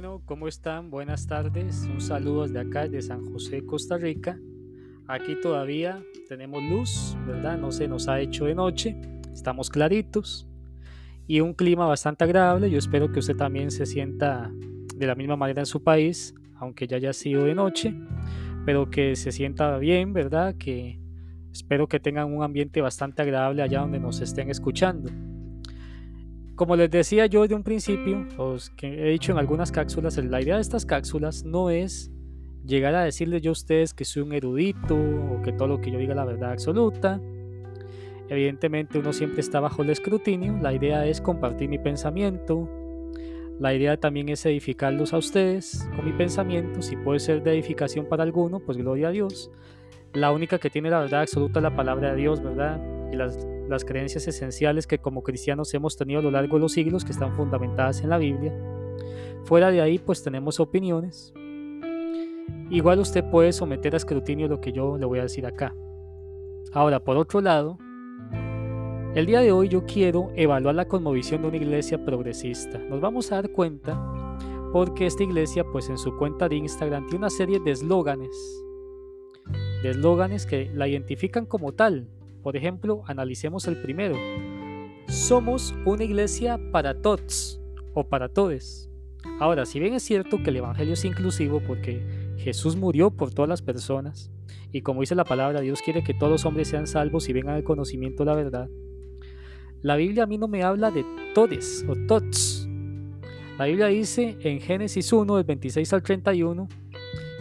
Bueno, ¿cómo están? Buenas tardes. Un saludo desde acá, de San José, Costa Rica. Aquí todavía tenemos luz, ¿verdad? No se nos ha hecho de noche. Estamos claritos. Y un clima bastante agradable. Yo espero que usted también se sienta de la misma manera en su país, aunque ya haya sido de noche. Pero que se sienta bien, ¿verdad? Que espero que tengan un ambiente bastante agradable allá donde nos estén escuchando. Como les decía yo de un principio, os que he dicho en algunas cápsulas, la idea de estas cápsulas no es llegar a decirles yo a ustedes que soy un erudito o que todo lo que yo diga es la verdad absoluta. Evidentemente uno siempre está bajo el escrutinio, la idea es compartir mi pensamiento, la idea también es edificarlos a ustedes con mi pensamiento, si puede ser de edificación para alguno, pues gloria a Dios. La única que tiene la verdad absoluta es la palabra de Dios, ¿verdad? Y las las creencias esenciales que como cristianos hemos tenido a lo largo de los siglos que están fundamentadas en la Biblia. Fuera de ahí pues tenemos opiniones. Igual usted puede someter a escrutinio lo que yo le voy a decir acá. Ahora, por otro lado, el día de hoy yo quiero evaluar la cosmovisión de una iglesia progresista. Nos vamos a dar cuenta porque esta iglesia pues en su cuenta de Instagram tiene una serie de eslóganes. De eslóganes que la identifican como tal, por ejemplo, analicemos el primero. Somos una iglesia para todos o para todes. Ahora, si bien es cierto que el Evangelio es inclusivo porque Jesús murió por todas las personas, y como dice la palabra, Dios quiere que todos los hombres sean salvos y vengan al conocimiento de la verdad, la Biblia a mí no me habla de todes o tots. La Biblia dice en Génesis 1, del 26 al 31,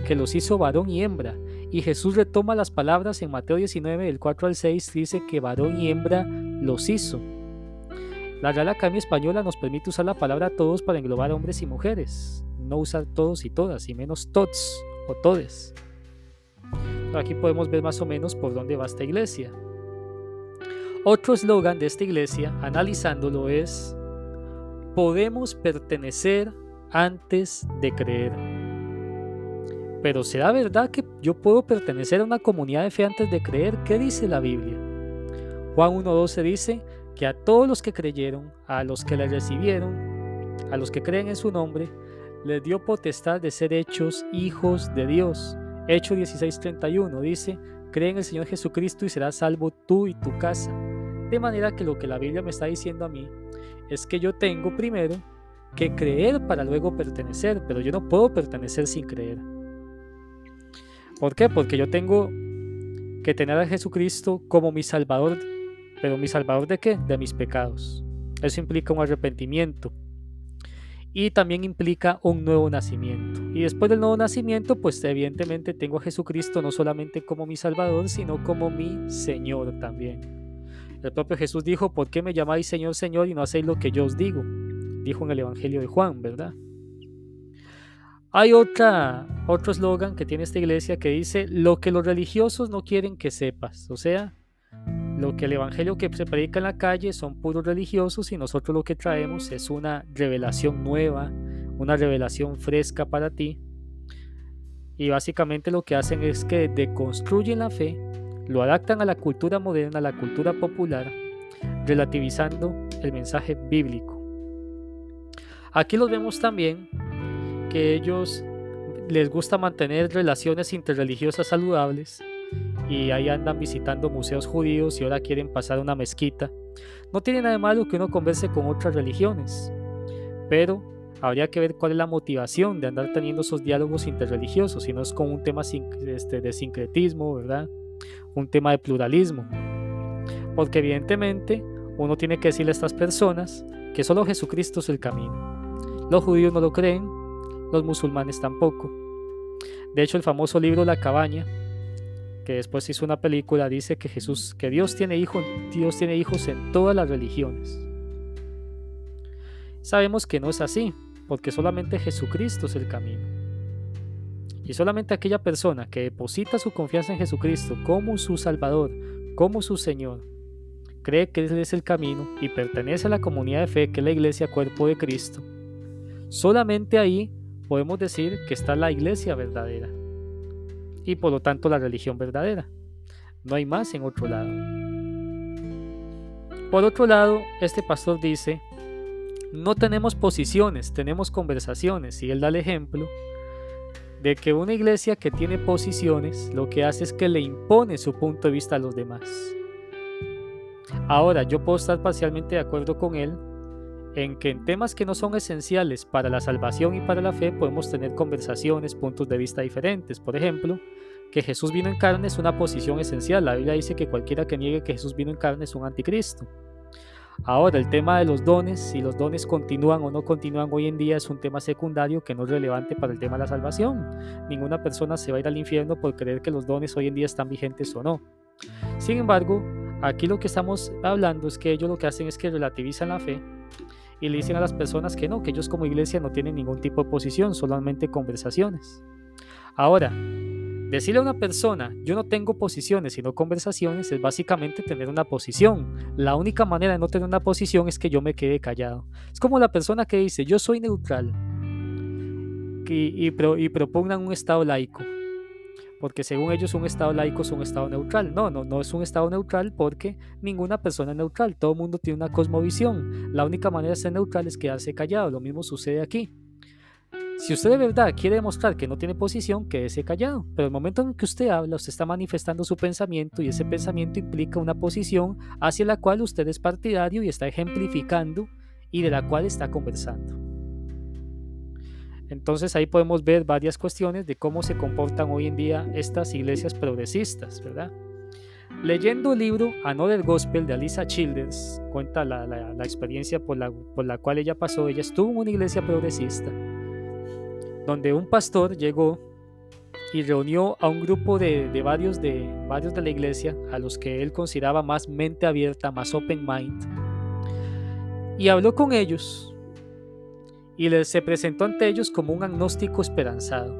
que los hizo varón y hembra, y Jesús retoma las palabras en Mateo 19, del 4 al 6, dice que varón y hembra los hizo. La Real Academia Española nos permite usar la palabra todos para englobar hombres y mujeres, no usar todos y todas, y menos tots o todes. Aquí podemos ver más o menos por dónde va esta iglesia. Otro eslogan de esta iglesia, analizándolo, es, podemos pertenecer antes de creer. Pero ¿será verdad que yo puedo pertenecer a una comunidad de fe antes de creer? ¿Qué dice la Biblia? Juan 1.12 dice que a todos los que creyeron, a los que le recibieron, a los que creen en su nombre, les dio potestad de ser hechos hijos de Dios. Hecho 16.31 dice, cree en el Señor Jesucristo y serás salvo tú y tu casa. De manera que lo que la Biblia me está diciendo a mí es que yo tengo primero que creer para luego pertenecer, pero yo no puedo pertenecer sin creer. ¿Por qué? Porque yo tengo que tener a Jesucristo como mi Salvador. ¿Pero mi Salvador de qué? De mis pecados. Eso implica un arrepentimiento. Y también implica un nuevo nacimiento. Y después del nuevo nacimiento, pues evidentemente tengo a Jesucristo no solamente como mi Salvador, sino como mi Señor también. El propio Jesús dijo, ¿por qué me llamáis Señor, Señor y no hacéis lo que yo os digo? Dijo en el Evangelio de Juan, ¿verdad? Hay otra, otro eslogan que tiene esta iglesia que dice, lo que los religiosos no quieren que sepas. O sea, lo que el evangelio que se predica en la calle son puros religiosos y nosotros lo que traemos es una revelación nueva, una revelación fresca para ti. Y básicamente lo que hacen es que deconstruyen la fe, lo adaptan a la cultura moderna, a la cultura popular, relativizando el mensaje bíblico. Aquí los vemos también que ellos les gusta mantener relaciones interreligiosas saludables y ahí andan visitando museos judíos y ahora quieren pasar una mezquita. No tiene nada de malo que uno converse con otras religiones, pero habría que ver cuál es la motivación de andar teniendo esos diálogos interreligiosos, si no es con un tema este, de sincretismo, ¿verdad? Un tema de pluralismo. Porque evidentemente uno tiene que decirle a estas personas que solo Jesucristo es el camino. Los judíos no lo creen, los musulmanes tampoco. De hecho, el famoso libro La cabaña, que después hizo una película, dice que Jesús, que Dios tiene hijos, Dios tiene hijos en todas las religiones. Sabemos que no es así, porque solamente Jesucristo es el camino. Y solamente aquella persona que deposita su confianza en Jesucristo como su Salvador, como su Señor, cree que Él es el camino y pertenece a la comunidad de fe que es la iglesia cuerpo de Cristo, solamente ahí podemos decir que está la iglesia verdadera y por lo tanto la religión verdadera. No hay más en otro lado. Por otro lado, este pastor dice, no tenemos posiciones, tenemos conversaciones. Y él da el ejemplo de que una iglesia que tiene posiciones lo que hace es que le impone su punto de vista a los demás. Ahora, yo puedo estar parcialmente de acuerdo con él en que en temas que no son esenciales para la salvación y para la fe podemos tener conversaciones, puntos de vista diferentes. Por ejemplo, que Jesús vino en carne es una posición esencial. La Biblia dice que cualquiera que niegue que Jesús vino en carne es un anticristo. Ahora, el tema de los dones, si los dones continúan o no continúan hoy en día, es un tema secundario que no es relevante para el tema de la salvación. Ninguna persona se va a ir al infierno por creer que los dones hoy en día están vigentes o no. Sin embargo, aquí lo que estamos hablando es que ellos lo que hacen es que relativizan la fe y le dicen a las personas que no, que ellos como iglesia no tienen ningún tipo de posición, solamente conversaciones. Ahora, Decirle a una persona, yo no tengo posiciones sino conversaciones, es básicamente tener una posición. La única manera de no tener una posición es que yo me quede callado. Es como la persona que dice, yo soy neutral y, y, propugnan un Estado laico. Porque según ellos un Estado laico es un Estado neutral. No, no, no es un Estado neutral porque ninguna persona es neutral. Todo el mundo tiene una cosmovisión. La única manera de ser neutral es quedarse callado. Lo mismo sucede aquí. Si usted de verdad quiere demostrar que no tiene posición, quédese callado. Pero el momento en que usted habla, usted está manifestando su pensamiento y ese pensamiento implica una posición hacia la cual usted es partidario y está ejemplificando y de la cual está conversando. Entonces ahí podemos ver varias cuestiones de cómo se comportan hoy en día estas iglesias progresistas, ¿verdad? Leyendo el libro Another Gospel de Alisa Childers, cuenta la, experiencia por la, por la cual ella pasó. Ella estuvo en una iglesia progresista donde un pastor llegó y reunió a un grupo de, varios, de varios de la iglesia, a los que él consideraba más mente abierta, más open mind, y habló con ellos y les, se presentó ante ellos como un agnóstico esperanzado,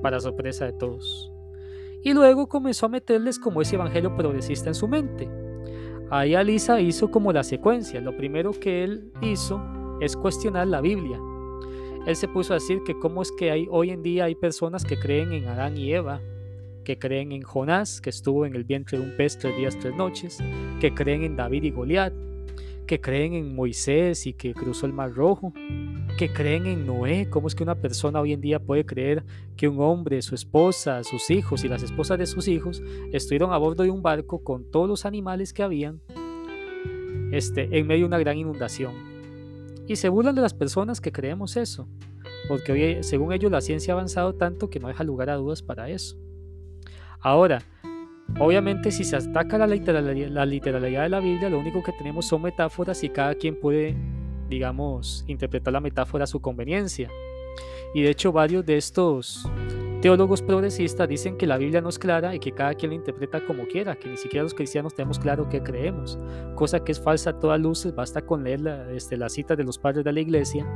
para sorpresa de todos. Y luego comenzó a meterles como ese evangelio progresista en su mente. Ahí Alisa hizo como la secuencia. Lo primero que él hizo es cuestionar la Biblia, él se puso a decir que cómo es que hay, hoy en día hay personas que creen en Adán y Eva, que creen en Jonás, que estuvo en el vientre de un pez tres días, tres noches, que creen en David y Goliat, que creen en Moisés y que cruzó el Mar Rojo, que creen en Noé. ¿Cómo es que una persona hoy en día puede creer que un hombre, su esposa, sus hijos y las esposas de sus hijos estuvieron a bordo de un barco con todos los animales que habían este, en medio de una gran inundación? Y se burlan de las personas que creemos eso, porque hoy, según ellos la ciencia ha avanzado tanto que no deja lugar a dudas para eso. Ahora, obviamente si se ataca la literalidad, la literalidad de la Biblia, lo único que tenemos son metáforas y cada quien puede, digamos, interpretar la metáfora a su conveniencia. Y de hecho varios de estos Teólogos progresistas dicen que la Biblia no es clara y que cada quien la interpreta como quiera, que ni siquiera los cristianos tenemos claro qué creemos, cosa que es falsa a todas luces, basta con leer la, este, la cita de los padres de la iglesia,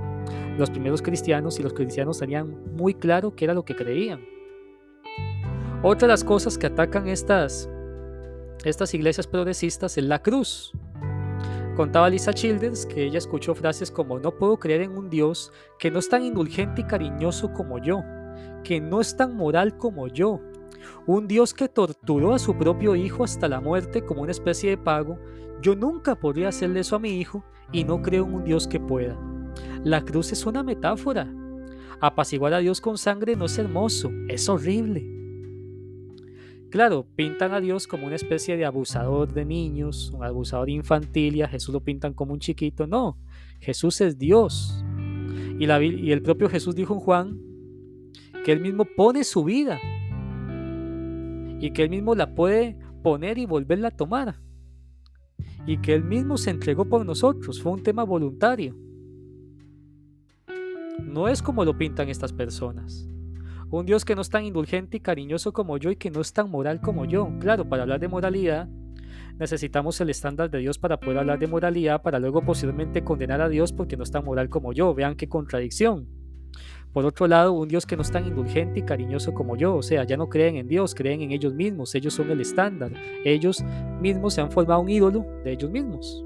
los primeros cristianos, y los cristianos tenían muy claro qué era lo que creían. Otra de las cosas que atacan estas, estas iglesias progresistas es la cruz. Contaba Lisa Childers que ella escuchó frases como no puedo creer en un Dios que no es tan indulgente y cariñoso como yo, que no es tan moral como yo. Un Dios que torturó a su propio hijo hasta la muerte como una especie de pago. Yo nunca podría hacerle eso a mi hijo y no creo en un Dios que pueda. La cruz es una metáfora. Apaciguar a Dios con sangre no es hermoso, es horrible. Claro, pintan a Dios como una especie de abusador de niños, un abusador infantil y a Jesús lo pintan como un chiquito. No, Jesús es Dios. Y, y el propio Jesús dijo en Juan que Él mismo pone su vida y que Él mismo la puede poner y volverla a tomar y que Él mismo se entregó por nosotros, fue un tema voluntario. No es como lo pintan estas personas. Un Dios que no es tan indulgente y cariñoso como yo y que no es tan moral como yo. Claro, para hablar de moralidad necesitamos el estándar de Dios para poder hablar de moralidad, para luego posiblemente condenar a Dios porque no es tan moral como yo. Vean qué contradicción. Por otro lado, un Dios que no es tan indulgente y cariñoso como yo, o sea, ya no creen en Dios, creen en ellos mismos, ellos son el estándar, ellos mismos se han formado un ídolo de ellos mismos.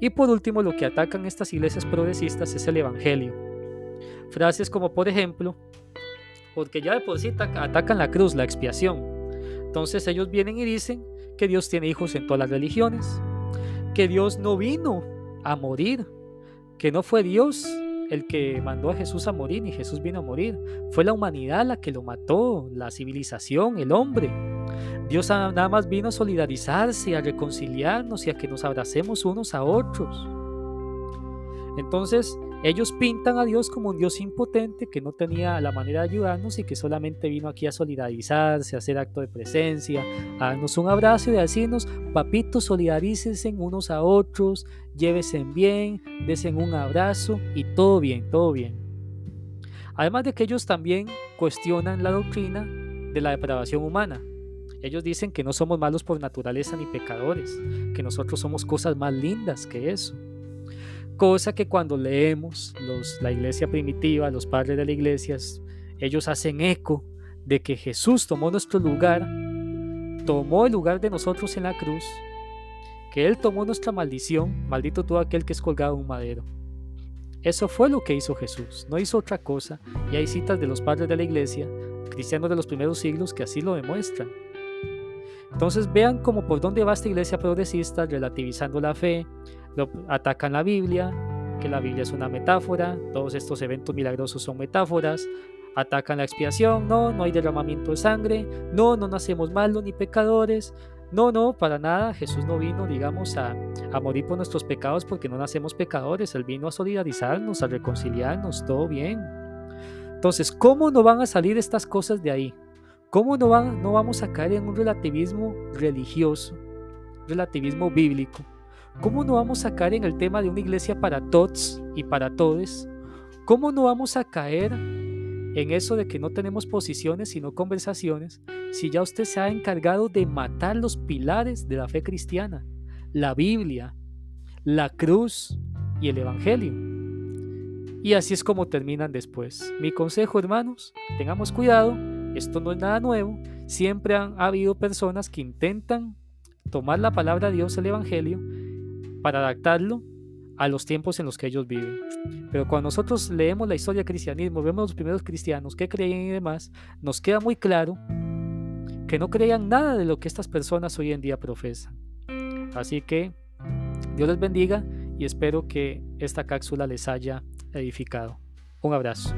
Y por último, lo que atacan estas iglesias progresistas es el Evangelio. Frases como, por ejemplo, porque ya de por sí atacan la cruz, la expiación. Entonces ellos vienen y dicen que Dios tiene hijos en todas las religiones, que Dios no vino a morir que no fue Dios el que mandó a Jesús a morir, ni Jesús vino a morir. Fue la humanidad la que lo mató, la civilización, el hombre. Dios nada más vino a solidarizarse, a reconciliarnos y a que nos abracemos unos a otros. Entonces, ellos pintan a Dios como un Dios impotente que no tenía la manera de ayudarnos y que solamente vino aquí a solidarizarse, a hacer acto de presencia, a darnos un abrazo y a decirnos, papitos, solidarícense unos a otros, llévense bien, desen un abrazo y todo bien, todo bien. Además de que ellos también cuestionan la doctrina de la depravación humana. Ellos dicen que no somos malos por naturaleza ni pecadores, que nosotros somos cosas más lindas que eso. Cosa que cuando leemos los, la iglesia primitiva, los padres de la iglesia, ellos hacen eco de que Jesús tomó nuestro lugar, tomó el lugar de nosotros en la cruz, que Él tomó nuestra maldición, maldito todo aquel que es colgado en un madero. Eso fue lo que hizo Jesús, no hizo otra cosa, y hay citas de los padres de la iglesia, cristianos de los primeros siglos, que así lo demuestran. Entonces vean cómo por dónde va esta iglesia progresista relativizando la fe, atacan la Biblia, que la Biblia es una metáfora, todos estos eventos milagrosos son metáforas, atacan la expiación, no, no hay derramamiento de sangre, no, no nacemos malos ni pecadores, no, no, para nada, Jesús no vino, digamos, a, a morir por nuestros pecados porque no nacemos pecadores, Él vino a solidarizarnos, a reconciliarnos, todo bien. Entonces, ¿cómo no van a salir estas cosas de ahí? ¿Cómo no, van, no vamos a caer en un relativismo religioso, relativismo bíblico? ¿Cómo no vamos a caer en el tema de una iglesia para todos y para todes? ¿Cómo no vamos a caer en eso de que no tenemos posiciones sino conversaciones si ya usted se ha encargado de matar los pilares de la fe cristiana, la Biblia, la cruz y el Evangelio? Y así es como terminan después. Mi consejo, hermanos, tengamos cuidado, esto no es nada nuevo, siempre han habido personas que intentan tomar la palabra de Dios, el Evangelio, para adaptarlo a los tiempos en los que ellos viven. Pero cuando nosotros leemos la historia del cristianismo, vemos los primeros cristianos que creían y demás, nos queda muy claro que no creían nada de lo que estas personas hoy en día profesan. Así que Dios les bendiga y espero que esta cápsula les haya edificado. Un abrazo.